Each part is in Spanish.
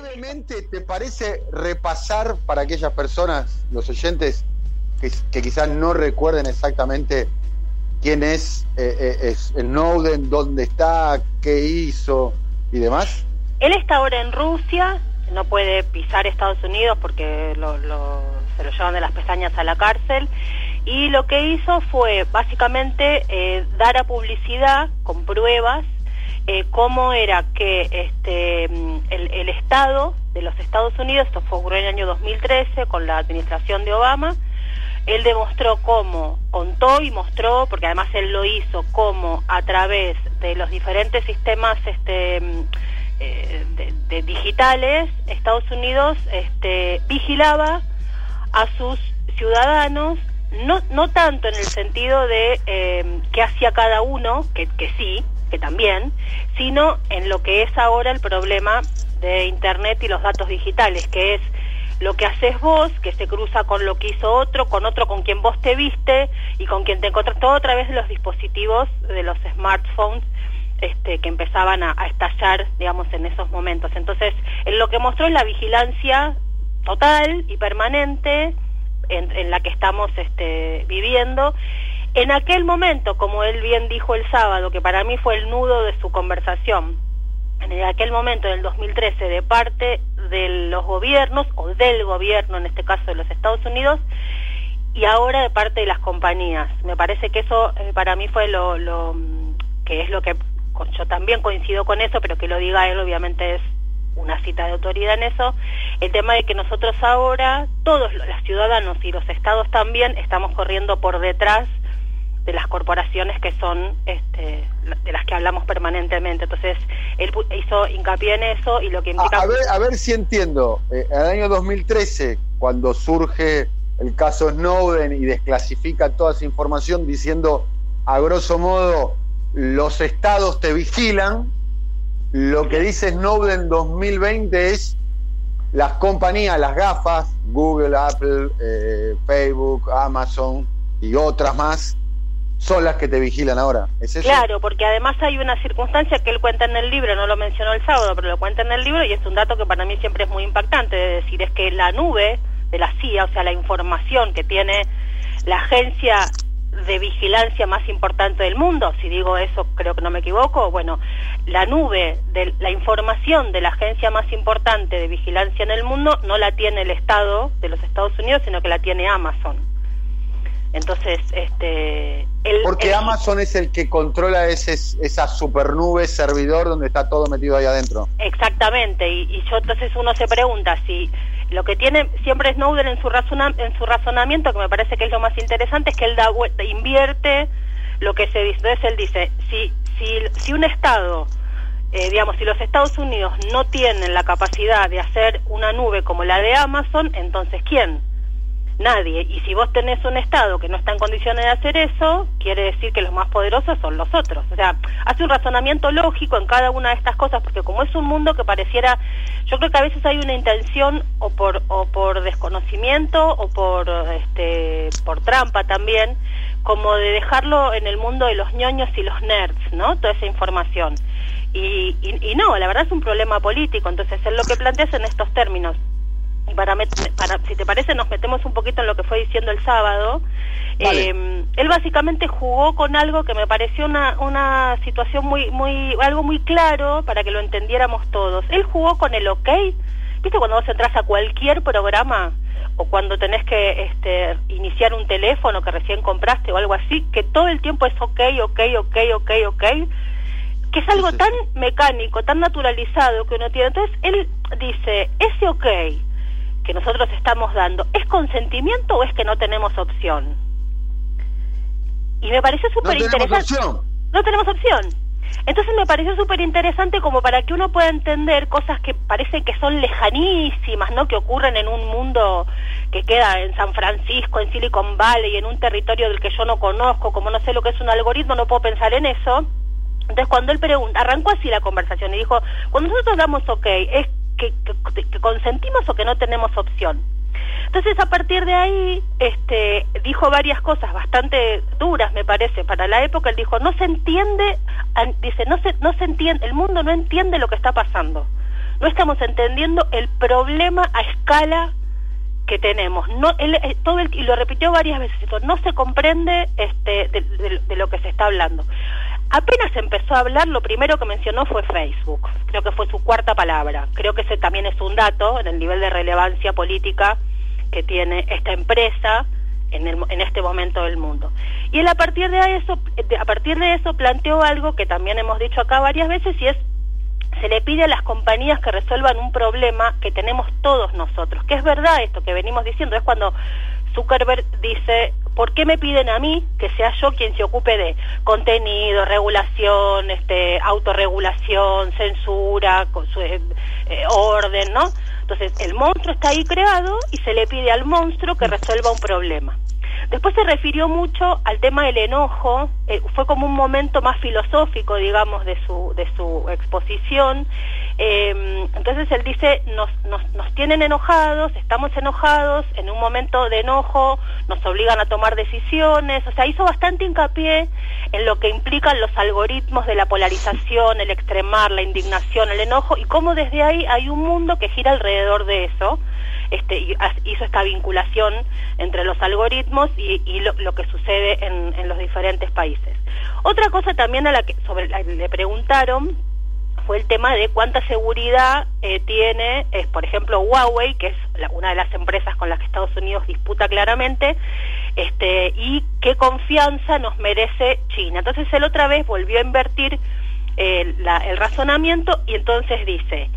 brevemente, ¿te parece repasar para aquellas personas, los oyentes, que, quizás no recuerden exactamente quién es, eh, eh, es Snowden, dónde está, qué hizo y demás? Él está ahora en Rusia, no puede pisar Estados Unidos porque se lo llevan de las pestañas a la cárcel. Y lo que hizo fue básicamente eh, dar a publicidad con pruebas eh, cómo era que este, el, Estado de los Estados Unidos, esto fue ocurrió en el año 2013 con la administración de Obama, él demostró cómo, contó y mostró, porque además él lo hizo, cómo a través de los diferentes sistemas este, eh, de, digitales, Estados Unidos este, vigilaba a sus ciudadanos, no, no tanto en el sentido de eh, qué hacía cada uno, que sí, que también, sino en lo que es ahora el problema de Internet y los datos digitales, que es lo que haces vos, que se cruza con lo que hizo otro, con otro con quien vos te viste y con quien te encontraste, todo a través de los dispositivos, de los smartphones, este, que empezaban a, estallar, digamos, en esos momentos. Entonces, en lo que mostró es la vigilancia total y permanente en, la que estamos este, viviendo en aquel momento, como él bien dijo el sábado, que para mí fue el nudo de su conversación, en aquel momento del 2013, de parte de los gobiernos, o del gobierno, en este caso de los Estados Unidos, y ahora de parte de las compañías. Me parece que eso eh, para mí fue lo, que es lo que yo también coincido con eso, pero que lo diga él obviamente es una cita de autoridad en eso, el tema de que nosotros ahora, todos los ciudadanos y los estados también, estamos corriendo por detrás de las corporaciones que son este, de las que hablamos permanentemente. Entonces, él hizo hincapié en eso y lo que implica... A, ver, a ver si entiendo. Eh, en el año 2013, cuando surge el caso Snowden y desclasifica toda esa información diciendo, a grosso modo, los estados te vigilan, lo que dice Snowden 2020 es las compañías, las gafas, Google, Apple, eh, Facebook, Amazon y otras más, son las que te vigilan ahora. ¿Es Claro, porque además hay una circunstancia que él cuenta en el libro, no lo mencionó el sábado, pero lo cuenta en el libro y es un dato que para mí siempre es muy impactante, de decir, es que la nube de la CIA, o sea, la información que tiene la agencia de vigilancia más importante del mundo, si digo eso creo que no me equivoco, bueno, la nube de la información de la agencia más importante de vigilancia en el mundo no la tiene el Estado de los Estados Unidos, sino que la tiene Amazon. Entonces, este... Porque Amazon es el que controla ese, esa supernube servidor donde está todo metido ahí adentro. Exactamente, y, yo entonces uno se pregunta si lo que tiene siempre Snowden en su, en su razonamiento, que me parece que es lo más interesante, es que él da invierte lo que se dice. Entonces él dice, si, si, si un Estado, eh, digamos, si los Estados Unidos no tienen la capacidad de hacer una nube como la de Amazon, entonces ¿quién? Nadie. Y si vos tenés un Estado que no está en condiciones de hacer eso, quiere decir que los más poderosos son los otros. O sea, hace un razonamiento lógico en cada una de estas cosas, porque como es un mundo que pareciera, yo creo que a veces hay una intención o por, o por desconocimiento o por, este, por trampa también, como de dejarlo en el mundo de los ñoños y los nerds, ¿no? Toda esa información. Y, y, y no, la verdad es un problema político, entonces es lo que planteas en estos términos para, para, si te parece, nos metemos un poquito en lo que fue diciendo el sábado. Eh, él básicamente jugó con algo que me pareció una, una situación muy, muy, algo muy claro para que lo entendiéramos todos. Él jugó con el ok. ¿Viste cuando vos entras a cualquier programa o cuando tenés que este, iniciar un teléfono que recién compraste o algo así, que todo el tiempo es ok, ok, ok, ok, ok? que es algo tan mecánico, tan naturalizado que uno tiene. Entonces él dice, ese ok que nosotros estamos dando, ¿es consentimiento o es que no tenemos opción? Y me pareció súper interesante. No tenemos opción. Entonces me pareció súper interesante como para que uno pueda entender cosas que parecen que son lejanísimas, ¿no? Que ocurren en un mundo que queda en San Francisco, en Silicon Valley, en un territorio del que yo no conozco, como no sé lo que es un algoritmo, no puedo pensar en eso. Entonces cuando él pregunta, arrancó así la conversación y dijo, cuando nosotros damos ok, es que, consentimos o que no tenemos opción. Entonces, a partir de ahí, este, dijo varias cosas bastante duras, me parece, para la época. Él dijo, no se entiende, dice, no se, no se entiende, el mundo no entiende lo que está pasando. no estamos entendiendo el problema a escala que tenemos. No, eh, todo el, y lo repitió varias veces, no se comprende este, de, lo que se está hablando. Apenas empezó a hablar, lo primero que mencionó fue Facebook. Creo que fue su cuarta palabra. Creo que ese también es un dato en el nivel de relevancia política que tiene esta empresa en, el, en este momento del mundo. Y él a partir de eso, a partir de eso planteó algo que también hemos dicho acá varias veces y es se le pide a las compañías que resuelvan un problema que tenemos todos nosotros, que es verdad esto que venimos diciendo, es cuando Zuckerberg dice, ¿por qué me piden a mí que sea yo quien se ocupe de contenido, regulación, este, autorregulación, censura, eh, eh, orden, ¿no? Entonces, el monstruo está ahí creado y se le pide al monstruo que resuelva un problema. Después se refirió mucho al tema del enojo, eh, fue como un momento más filosófico, digamos, de su, de su exposición. Eh, entonces él dice, nos, nos, nos tienen enojados, estamos enojados, en un momento de enojo nos obligan a tomar decisiones, o sea, hizo bastante hincapié en lo que implican los algoritmos de la polarización, el extremar, la indignación, el enojo, y cómo desde ahí hay un mundo que gira alrededor de eso este, hizo esta vinculación entre los algoritmos y, lo, que sucede en, los diferentes países. Otra cosa también a la que le preguntaron fue el tema de cuánta seguridad eh, tiene, por ejemplo, Huawei, que es una de las empresas con las que Estados Unidos disputa claramente, este, y qué confianza nos merece China. Entonces él otra vez volvió a invertir eh, el razonamiento y entonces dice,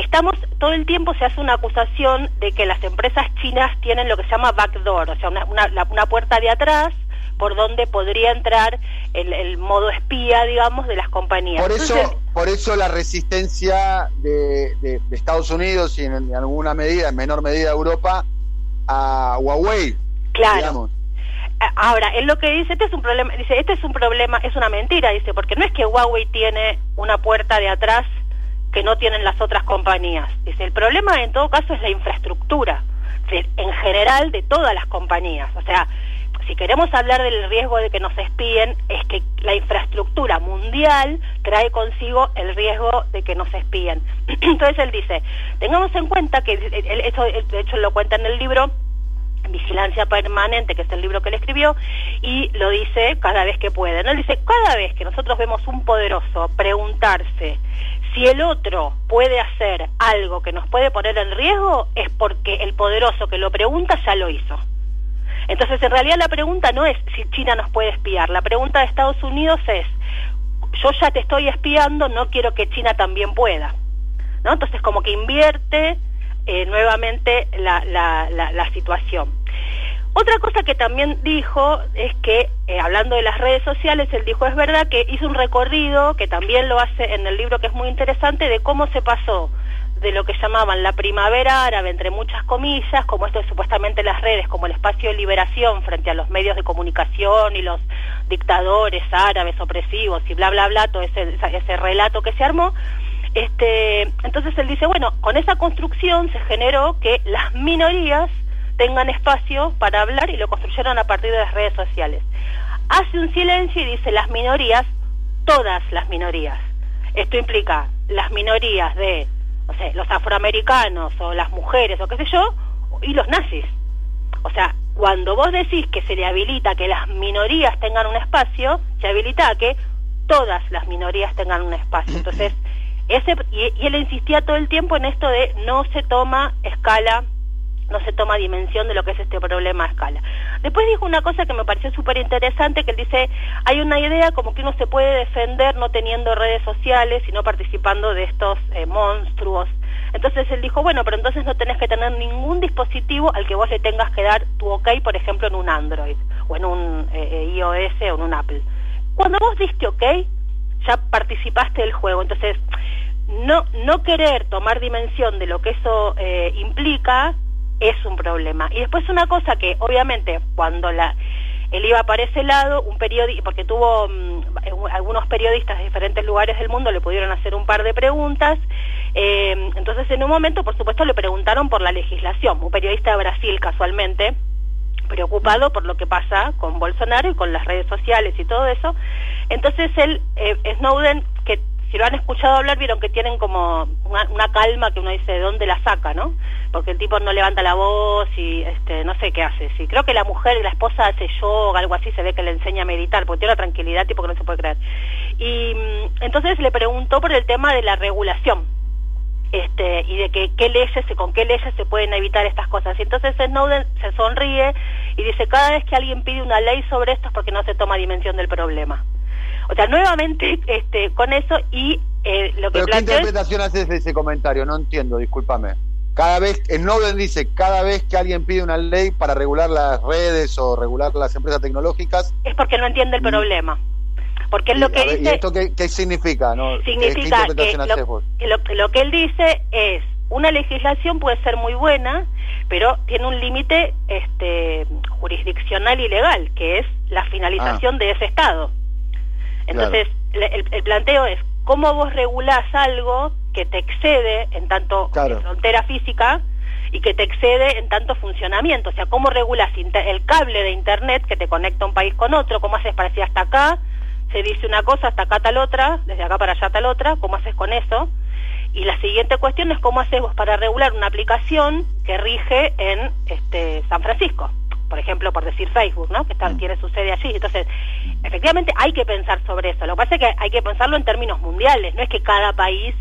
estamos todo el tiempo se hace una acusación de que las empresas chinas tienen lo que se llama backdoor, o sea, una, una, puerta de atrás por donde podría entrar el, modo espía, digamos, de las compañías. Por eso, por eso la resistencia de, Estados Unidos y en, alguna medida, en menor medida Europa, a Huawei. Claro. Ahora, él lo que dice, este es un problema, dice, este es un problema, es una mentira, dice, porque no es que Huawei tiene una puerta de atrás que no tienen las otras compañías. Dice, el problema en todo caso es la infraestructura, en general de todas las compañías. O sea, si queremos hablar del riesgo de que nos espíen, es que la infraestructura mundial trae consigo el riesgo de que nos espíen. Entonces él dice, tengamos en cuenta que, eso de hecho lo cuenta en el libro, Vigilancia Permanente, que es el libro que él escribió, y lo dice cada vez que puede. ¿no? Él dice, cada vez que nosotros vemos un poderoso preguntarse si el otro puede hacer algo que nos puede poner en riesgo, es porque el poderoso que lo pregunta ya lo hizo. Entonces, en realidad la pregunta no es si China nos puede espiar, la pregunta de Estados Unidos es, yo ya te estoy espiando, no quiero que China también pueda. ¿No? Entonces, como que invierte eh, nuevamente la, situación. Otra cosa que también dijo es que, eh, hablando de las redes sociales, él dijo, es verdad que hizo un recorrido, que también lo hace en el libro que es muy interesante, de cómo se pasó de lo que llamaban la primavera árabe, entre muchas comillas, como esto es supuestamente las redes, como el espacio de liberación frente a los medios de comunicación y los dictadores árabes opresivos y bla, bla, bla, todo ese, ese relato que se armó, este, entonces él dice, bueno, con esa construcción se generó que las minorías tengan espacio para hablar y lo construyeron a partir de las redes sociales. Hace un silencio y dice las minorías, todas las minorías. Esto implica las minorías de, no sé, los afroamericanos o las mujeres o qué sé yo, y los nazis. O sea, cuando vos decís que se le habilita que las minorías tengan un espacio, se habilita a que todas las minorías tengan un espacio. Entonces, ese, y, y él insistía todo el tiempo en esto de no se toma escala no se toma dimensión de lo que es este problema a escala. Después dijo una cosa que me pareció súper interesante, que él dice, hay una idea como que uno se puede defender no teniendo redes sociales y no participando de estos eh, monstruos. Entonces él dijo, bueno, pero entonces no tenés que tener ningún dispositivo al que vos le tengas que dar tu ok, por ejemplo, en un Android, o en un eh, eh, iOS, o en un Apple. Cuando vos diste ok, ya participaste del juego. Entonces, no, no querer tomar dimensión de lo que eso implica es un problema. Y después una cosa que obviamente cuando la él iba para ese lado, un periodista, porque tuvo mm, algunos periodistas de diferentes lugares del mundo le pudieron hacer un par de preguntas, eh, entonces en un momento por supuesto le preguntaron por la legislación, un periodista de Brasil casualmente, preocupado por lo que pasa con Bolsonaro y con las redes sociales y todo eso, entonces él, eh, Snowden, que si lo han escuchado hablar, vieron que tienen como una, calma que uno dice de dónde la saca, ¿no? Porque el tipo no levanta la voz y este no sé qué hace. Sí, creo que la mujer, la esposa hace yoga, algo así, se ve que le enseña a meditar, porque tiene una tranquilidad tipo que no se puede creer. Y mm, entonces le preguntó por el tema de la regulación. Este, y de que qué leyes, con qué leyes se pueden evitar estas cosas. Y entonces Snowden se sonríe y dice, cada vez que alguien pide una ley sobre esto es porque no se toma dimensión del problema. O sea, nuevamente este, con eso y eh, lo que ¿Pero qué interpretación haces de ese comentario? No entiendo, discúlpame. Cada vez, Snowden dice, cada vez que alguien pide una ley para regular las redes o regular las empresas tecnológicas... Es porque no entiende el problema. Porque es lo que dice... ¿Y esto qué, significa? No? Significa que lo, lo que él dice es, una legislación puede ser muy buena, pero tiene un límite este, jurisdiccional y legal, que es la finalización ah. de ese Estado. Entonces, el, planteo es, ¿cómo vos regulás algo que te excede en tanto frontera física y que te excede en tanto funcionamiento? O sea, ¿cómo regulás el cable de Internet que te conecta un país con otro? ¿Cómo haces para decir hasta acá? Se dice una cosa, hasta acá tal otra, desde acá para allá tal otra, ¿cómo haces con eso? Y la siguiente cuestión es cómo haces vos para regular una aplicación que rige en este, San Francisco por ejemplo, por decir Facebook, ¿no? Que está, mm. tiene su sede allí. Entonces, efectivamente hay que pensar sobre eso. Lo que pasa es que hay que pensarlo en términos mundiales, no es que cada país,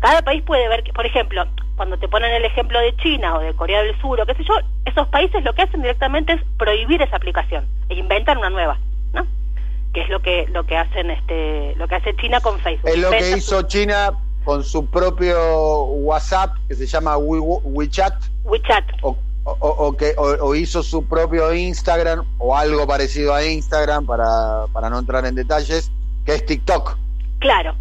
cada país puede ver, que, por ejemplo, cuando te ponen el ejemplo de China o de Corea del Sur o qué sé yo, esos países lo que hacen directamente es prohibir esa aplicación e inventan una nueva, ¿no? Que es lo que lo que hacen este lo que hace China con Facebook. Es lo que hizo China con su propio WhatsApp que se llama WeChat. WeChat o, que, o, hizo su propio Instagram o algo parecido a Instagram para, para no entrar en detalles, que es TikTok. Claro,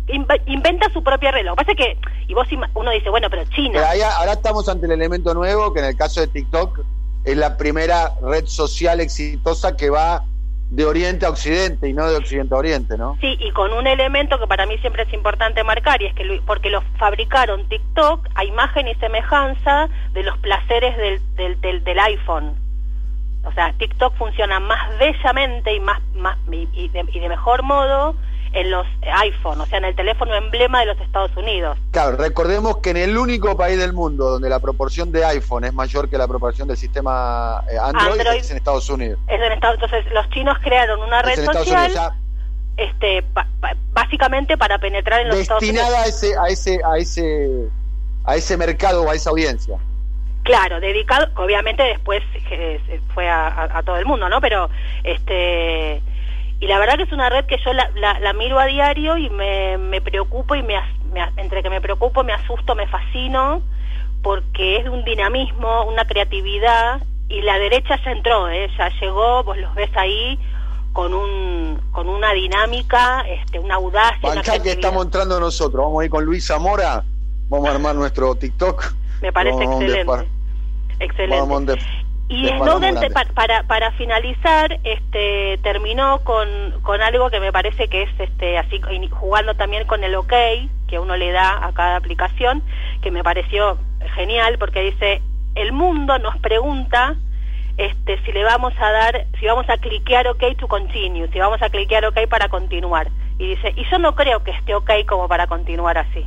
inventa su propia red. Lo que pasa es que, y vos uno dice, bueno, pero China. ahora estamos ante el elemento nuevo, que en el caso de TikTok es la primera red social exitosa que va de Oriente a Occidente y no de Occidente a Oriente, ¿no? Sí, y con un elemento que para mí siempre es importante marcar, y es que porque lo fabricaron TikTok a imagen y semejanza de los placeres del, del, del, iPhone. O sea, TikTok funciona más bellamente y, más, más y de mejor modo en los iPhone, o sea, en el teléfono emblema de los Estados Unidos. Claro, recordemos que en el único país del mundo donde la proporción de iPhone es mayor que la proporción del sistema eh, Android, es en Estados Unidos. Es en Estados, entonces los chinos crearon una red social este básicamente para penetrar en los Estados Unidos. Destinada a ese a ese a ese a ese mercado o a esa audiencia. Claro, dedicado, obviamente después eh, fue a, a todo el mundo, ¿no? Pero este y la verdad que es una red que yo la, la, miro a diario y me, me preocupo y me, entre que me preocupo, me asusto, me fascino, porque es de un dinamismo, una creatividad, y la derecha ya entró, ¿eh? ya llegó, vos los ves ahí con un con una dinámica, este, una audacia. Una que estamos entrando nosotros, vamos a ir con Luis Zamora, vamos a armar nuestro TikTok. Me parece excelente. Excelente. Y Snowden, para, para finalizar, este, terminó con, con algo que me parece que es este, así, jugando también con el OK que uno le da a cada aplicación, que me pareció genial porque dice, el mundo nos pregunta este, si le vamos a dar, si vamos a cliquear OK to continue, si vamos a cliquear OK para continuar. Y dice, y yo no creo que esté OK como para continuar así.